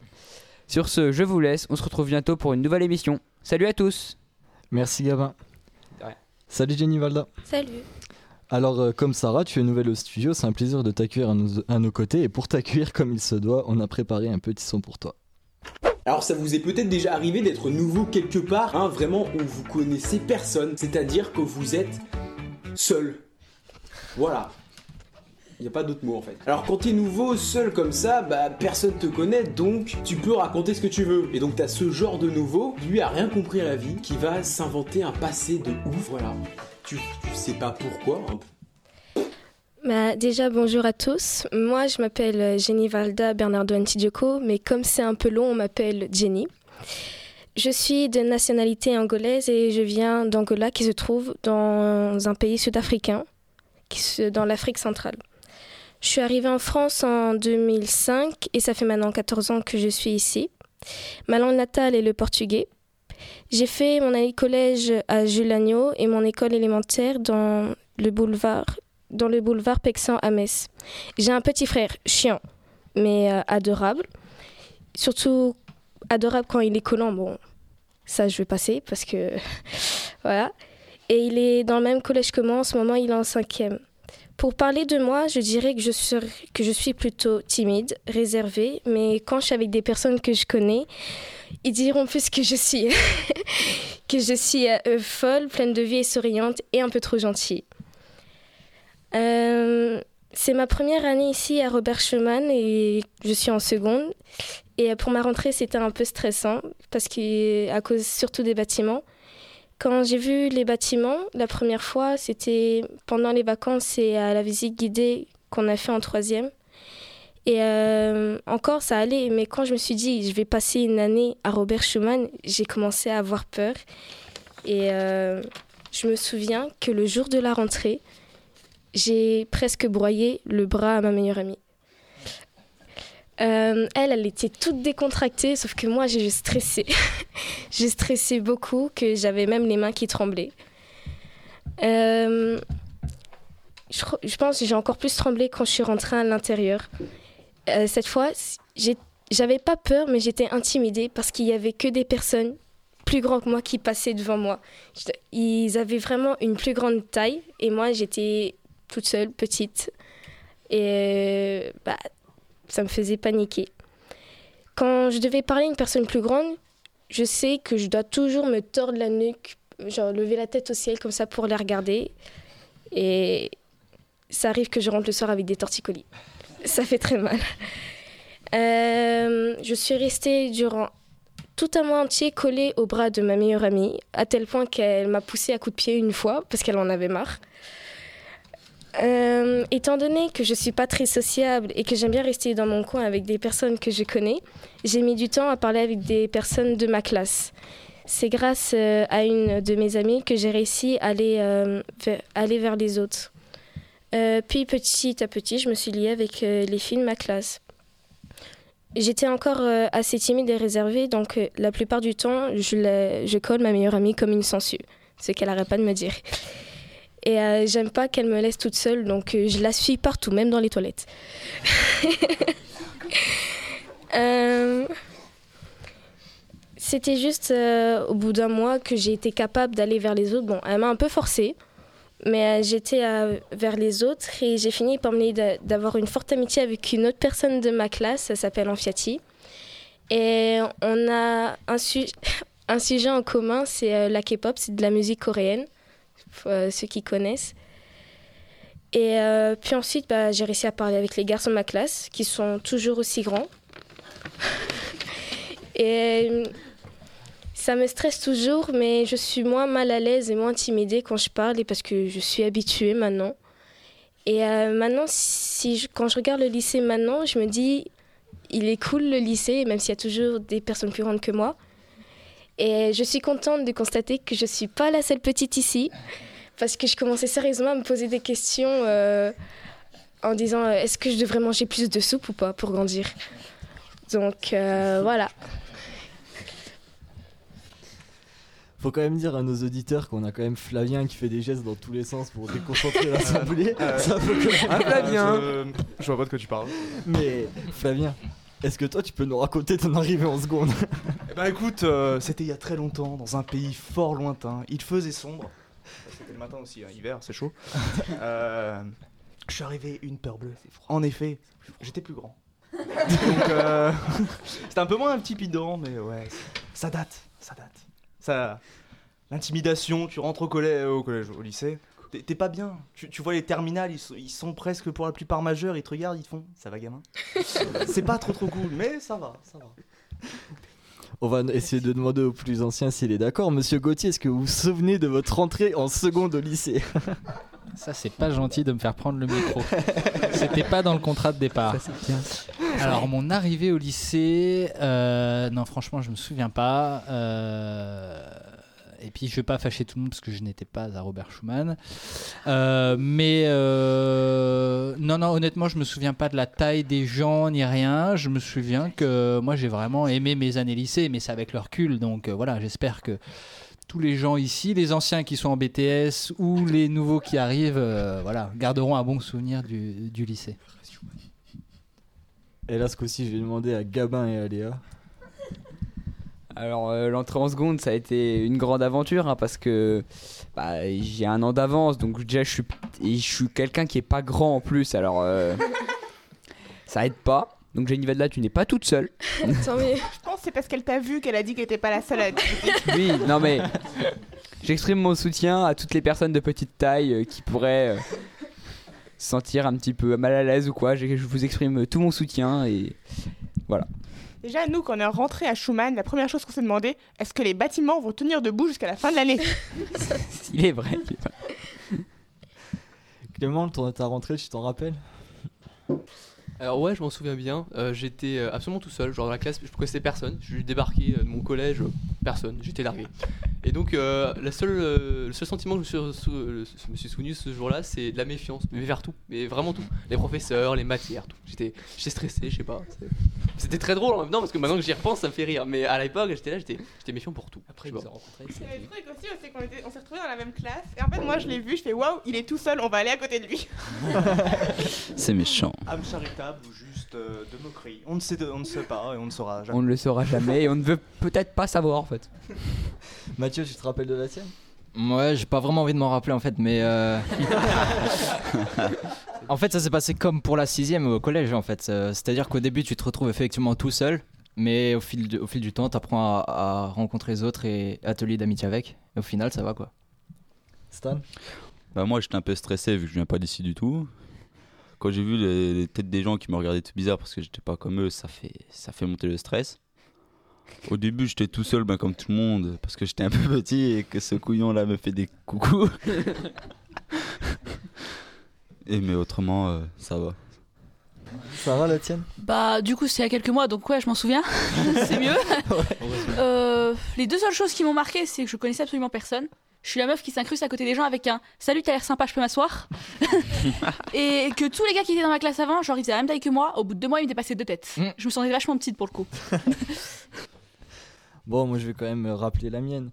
S3: Sur ce, je vous laisse, on se retrouve bientôt pour une nouvelle émission. Salut à tous
S1: Merci Gabin. Salut Jenny Valda.
S27: Salut.
S1: Alors, euh, comme Sarah, tu es nouvelle au studio, c'est un plaisir de t'accueillir à nos, à nos côtés. Et pour t'accueillir comme il se doit, on a préparé un petit son pour toi.
S28: Alors ça vous est peut-être déjà arrivé d'être nouveau quelque part, hein, vraiment où vous connaissez personne, c'est-à-dire que vous êtes seul. Voilà. N'y a pas d'autre mot en fait. Alors quand t'es nouveau, seul comme ça, bah personne te connaît, donc tu peux raconter ce que tu veux. Et donc t'as ce genre de nouveau, lui a rien compris à la vie, qui va s'inventer un passé de ouf, voilà. Tu, tu sais pas pourquoi, hein.
S27: Bah, déjà, bonjour à tous. Moi, je m'appelle euh, Jenny Valda Bernardo Antidioco, mais comme c'est un peu long, on m'appelle Jenny. Je suis de nationalité angolaise et je viens d'Angola qui se trouve dans un pays sud-africain, dans l'Afrique centrale. Je suis arrivée en France en 2005 et ça fait maintenant 14 ans que je suis ici. Ma langue natale est le portugais. J'ai fait mon année collège à Jules Agneau et mon école élémentaire dans le boulevard, dans le boulevard Pexan à Metz. J'ai un petit frère chiant, mais euh, adorable. Surtout adorable quand il est collant. Bon, ça je vais passer parce que voilà. Et il est dans le même collège que moi. En ce moment, il est en cinquième. Pour parler de moi, je dirais que je, serais- que je suis plutôt timide, réservée, mais quand je suis avec des personnes que je connais, ils diront plus que je suis, que je suis euh, folle, pleine de vie et souriante et un peu trop gentille. Euh, c'est ma première année ici à Robert Schumann et je suis en seconde. Et pour ma rentrée, c'était un peu stressant parce que à cause surtout des bâtiments. Quand j'ai vu les bâtiments la première fois, c'était pendant les vacances et à la visite guidée qu'on a fait en troisième. Et euh, encore, ça allait, mais quand je me suis dit, je vais passer une année à Robert Schumann, j'ai commencé à avoir peur. Et euh, je me souviens que le jour de la rentrée, j'ai presque broyé le bras à ma meilleure amie. Euh, elle, elle était toute décontractée, sauf que moi, j'ai stressé. j'ai stressé beaucoup, que j'avais même les mains qui tremblaient. Euh, je, pense que j'ai encore plus tremblé quand je suis rentrée à l'intérieur. Euh, cette fois, j'avais pas peur, mais j'étais intimidée parce qu'il y avait que des personnes plus grandes que moi qui passaient devant moi. Ils avaient vraiment une plus grande taille et moi, j'étais toute seule, petite. Et bah, ça me faisait paniquer. Quand je devais parler à une personne plus grande, je sais que je dois toujours me tordre la nuque, genre lever la tête au ciel comme ça pour les regarder. Et ça arrive que je rentre le soir avec des torticolis. Ça fait très mal. Euh, je suis restée durant tout un mois entier collée au bras de ma meilleure amie, à tel point qu'elle m'a poussée à coups de pied une fois parce qu'elle en avait marre. Euh, étant donné que je suis pas très sociable et que j'aime bien rester dans mon coin avec des personnes que je connais, j'ai mis du temps à parler avec des personnes de ma classe. C'est grâce euh, à une de mes amies que j'ai réussi à aller, euh, vers, les autres. Puis petit à petit, je me suis liée avec les filles de ma classe. J'étais encore assez timide et réservée, donc la plupart du temps, je colle ma meilleure amie comme une sangsue, ce qu'elle n'arrête pas de me dire. Et euh, j'aime pas qu'elle me laisse toute seule, donc euh, je la suis partout, même dans les toilettes. Euh, C'était juste au bout d'un mois que j'ai été capable d'aller vers les autres. Bon, elle m'a un peu forcée, mais j'étais vers les autres et j'ai fini par me d'avoir une forte amitié avec une autre personne de ma classe, ça s'appelle Amfiati. Et on a un, su- un sujet en commun, c'est la K-pop, c'est de la musique coréenne, ceux qui connaissent. Et euh, puis ensuite, bah, j'ai réussi à parler avec les garçons de ma classe, qui sont toujours aussi grands. et euh, ça me stresse toujours, mais je suis moins mal à l'aise et moins intimidée quand je parle, et parce que je suis habituée maintenant. Et euh, maintenant, quand je regarde le lycée maintenant, je me dis, il est cool le lycée, même s'il y a toujours des personnes plus grandes que moi. Et je suis contente de constater que je ne suis pas la seule petite ici, parce que je commençais sérieusement à me poser des questions euh, en disant, euh, est-ce que je devrais manger plus de soupe ou pas pour grandir? Donc euh, voilà.
S1: Faut quand même dire à nos auditeurs qu'on a quand même Flavien qui fait des gestes dans tous les sens pour déconcentrer l'assemblée.
S7: Euh,
S1: Ça peut quand même-
S7: ah, Flavien je... je vois pas de quoi tu parles.
S1: Mais Flavien, est-ce que toi tu peux nous raconter ton arrivée en seconde?
S7: Eh ben écoute, euh, c'était il y a très longtemps, dans un pays fort lointain. Il faisait sombre. C'était le matin aussi, hein, hiver, c'est chaud. Euh, je suis arrivé une peur bleue. En effet, j'étais plus grand. Donc, euh, c'était un peu moins un petit mais ouais, ça date, ça date. Ça, l'intimidation, tu rentres au collège, au, collège, au lycée, t'es- t'es pas bien. Tu, tu vois les terminales, ils sont, ils sont presque pour la plupart majeurs, ils te regardent, ils te font, ça va gamin. c'est pas trop trop cool, mais ça va, ça va.
S1: On va essayer de demander au plus ancien s'il est d'accord. Monsieur Gauthier, est-ce que vous vous souvenez de votre entrée en seconde au lycée
S29: Ça, c'est pas gentil de me faire prendre le micro. C'était pas dans le contrat de départ. Alors, mon arrivée au lycée, euh, non, franchement, je me souviens pas. Euh, et puis, je vais pas fâcher tout le monde parce que je n'étais pas à Robert Schumann. Euh, mais euh, non, non, honnêtement, je me souviens pas de la taille des gens ni rien. Je me souviens que moi, j'ai vraiment aimé mes années lycée, mais c'est avec le recul. Donc euh, voilà, j'espère que tous les gens ici, les anciens qui sont en BTS ou les nouveaux qui arrivent, euh, voilà, garderont un bon souvenir du, lycée.
S1: Et là, ce coup-ci, je vais demander à Gabin et à Léa.
S3: Alors euh, l'entrée en seconde ça a été une grande aventure hein, parce que bah, j'ai un an d'avance donc déjà je suis je suis quelqu'un qui est pas grand en plus alors euh, ça aide pas donc Jenny là tu n'es pas toute seule.
S4: Tant mieux. Je pense que c'est parce qu'elle t'a vu qu'elle a dit qu'elle était pas la seule à
S3: oui non mais j'exprime mon soutien à toutes les personnes de petite taille euh, qui pourraient euh, se sentir un petit peu mal à l'aise ou quoi. Je je vous exprime tout mon soutien et voilà.
S4: Déjà, nous, quand on est rentré à Schumann, la première chose qu'on s'est demandé, est-ce que les bâtiments vont tenir debout jusqu'à la fin de l'année?
S3: Il est vrai. il est vrai.
S1: Clément, ton- ta rentrée, tu t'en rappelles?
S30: Alors ouais, je m'en souviens bien. Euh, j'étais euh, absolument tout seul, genre dans la classe, je connaissais personne. Je suis débarqué euh, de mon collège, personne, j'étais largué. Et donc euh, la seule, euh, le seul sentiment que je me suis, sou- euh, je me suis souvenu ce jour-là, c'est de la méfiance, mais vers tout, mais vraiment tout. Les professeurs, les matières, tout. J'étais, j'étais stressé, je sais pas. C'était très drôle en même temps parce que maintenant que j'y repense, ça me fait rire. Mais à l'époque, j'étais là, j'étais, j'étais méfiant pour tout. Après,
S4: Le truc aussi, c'est qu'on s'est retrouvés dans la même classe. Et en fait, moi, je l'ai vu, je fais waouh, il est tout seul, on va aller à côté de lui.
S16: C'est méchant.
S7: âme charitable ou juste de moquerie. On ne sait, on ne sait pas et on ne saura jamais.
S3: On ne le saura jamais et on ne veut peut-être pas savoir en fait.
S1: Mathieu, tu te rappelles de la tienne?
S16: Ouais, j'ai pas vraiment envie de m'en rappeler en fait, mais. euh, en fait, ça s'est passé comme pour la sixième au collège en fait. Euh, C'est-à-dire qu'au début, tu te retrouves effectivement tout seul, mais au fil, du- au fil du temps, tu apprends à, à rencontrer les autres et à te lier d'amitié avec. Et au final, ça va quoi.
S1: Stan?
S31: Bah moi j'étais un peu stressé vu que je viens pas d'ici du tout. Quand j'ai vu les, les têtes des gens qui me regardaient tout bizarre parce que j'étais pas comme eux, ça fait, ça fait monter le stress. Au début j'étais tout seul ben, comme tout le monde parce que j'étais un peu petit et que ce couillon là me fait des coucous. et mais autrement euh, ça va.
S1: Sarah, la tienne?
S32: Bah, du coup, c'est il y a quelques mois, donc ouais, je m'en souviens. c'est mieux. Euh, les deux seules choses qui m'ont marqué, c'est que je connaissais absolument personne. Je suis la meuf qui s'incruste à côté des gens avec un Salut, t'as l'air sympa, je peux m'asseoir? Et que tous les gars qui étaient dans ma classe avant, genre ils faisaient la même taille que moi, au bout de deux mois, ils m'étaient passés deux têtes. Je me sentais vachement petite pour le coup.
S1: Bon, moi je vais quand même me rappeler la mienne.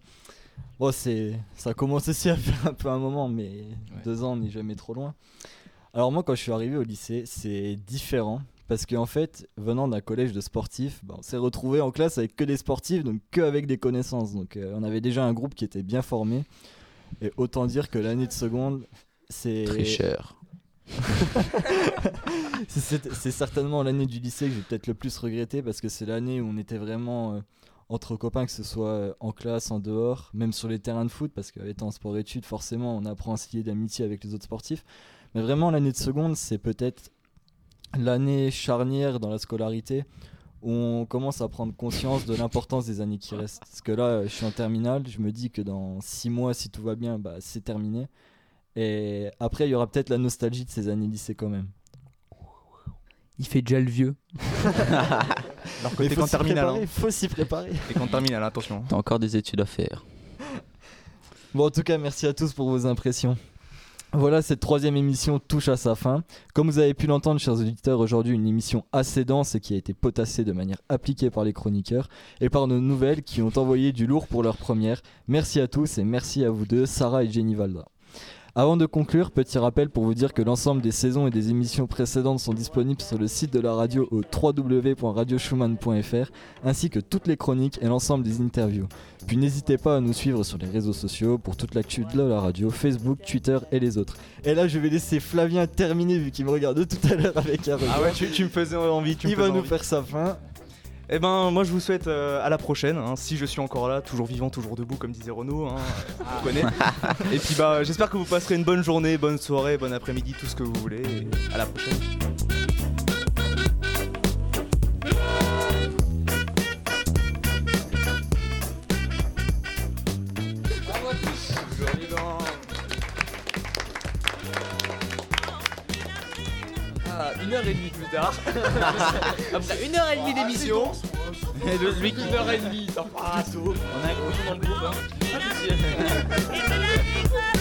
S1: Bon, c'est, ça commence aussi à faire un peu un moment, mais deux ans, on n'est jamais trop loin. Alors moi, quand je suis arrivé au lycée, c'est différent. Parce qu'en fait, venant d'un collège de sportifs, bah, on s'est retrouvé en classe avec que des sportifs, donc que avec des connaissances. Donc euh, on avait déjà un groupe qui était bien formé. Et autant dire que l'année de seconde, c'est...
S31: Tricheur.
S1: c'est, c'est- certainement l'année du lycée que j'ai peut-être le plus regretté parce que c'est l'année où on était vraiment euh, entre copains, que ce soit euh, en classe, en dehors, même sur les terrains de foot, parce qu'étant sport-études, forcément, on apprend à se lier d'amitié avec les autres sportifs. Mais vraiment, l'année de seconde, c'est peut-être l'année charnière dans la scolarité où on commence à prendre conscience de l'importance des années qui restent. Parce que là, euh, je suis en terminale, je me dis que dans six mois, si tout va bien, bah, c'est terminé. Et après, il y aura peut-être la nostalgie de ces années lycée quand même.
S3: Il fait déjà le vieux.
S7: Alors que t'es
S1: faut
S7: qu'en
S1: s'y
S7: terminale.
S1: préparer,
S7: hein.
S1: faut s'y préparer.
S7: T'es qu'en terminale, attention.
S31: T'as encore des études à faire.
S1: Bon, en tout cas, merci à tous pour vos impressions. Voilà, cette troisième émission touche à sa fin. Comme vous avez pu l'entendre, chers auditeurs, aujourd'hui une émission assez dense et qui a été potassée de manière appliquée par les chroniqueurs et par nos nouvelles qui ont envoyé du lourd pour leur première. Merci à tous et merci à vous deux, Sarah et Jenny Valda. Avant de conclure, petit rappel pour vous dire que l'ensemble des saisons et des émissions précédentes sont disponibles sur le site de la radio au www.radioschumann.fr ainsi que toutes les chroniques et l'ensemble des interviews. Puis n'hésitez pas à nous suivre sur les réseaux sociaux pour toute l'actu de la radio, Facebook, Twitter et les autres. Et là, je vais laisser Flavien terminer vu qu'il me regarde tout à l'heure avec un regard.
S7: Ah ouais, tu, tu me faisais envie. Tu me
S1: Il va nous faire sa fin.
S7: Eh ben, moi je vous souhaite euh, à la prochaine. hein, si je suis encore là, toujours vivant, toujours debout, comme disait Renaud. Hein, euh, on connaît. Et puis bah, j'espère que vous passerez une bonne journée, bonne soirée, bon après-midi, tout ce que vous voulez. Et à la prochaine.
S3: Une heure et demie plus tard. Après une heure et demie d'émission.
S7: Et le- lui qui-
S3: Une heure et demie. On a un gros dans le groupe. Hein.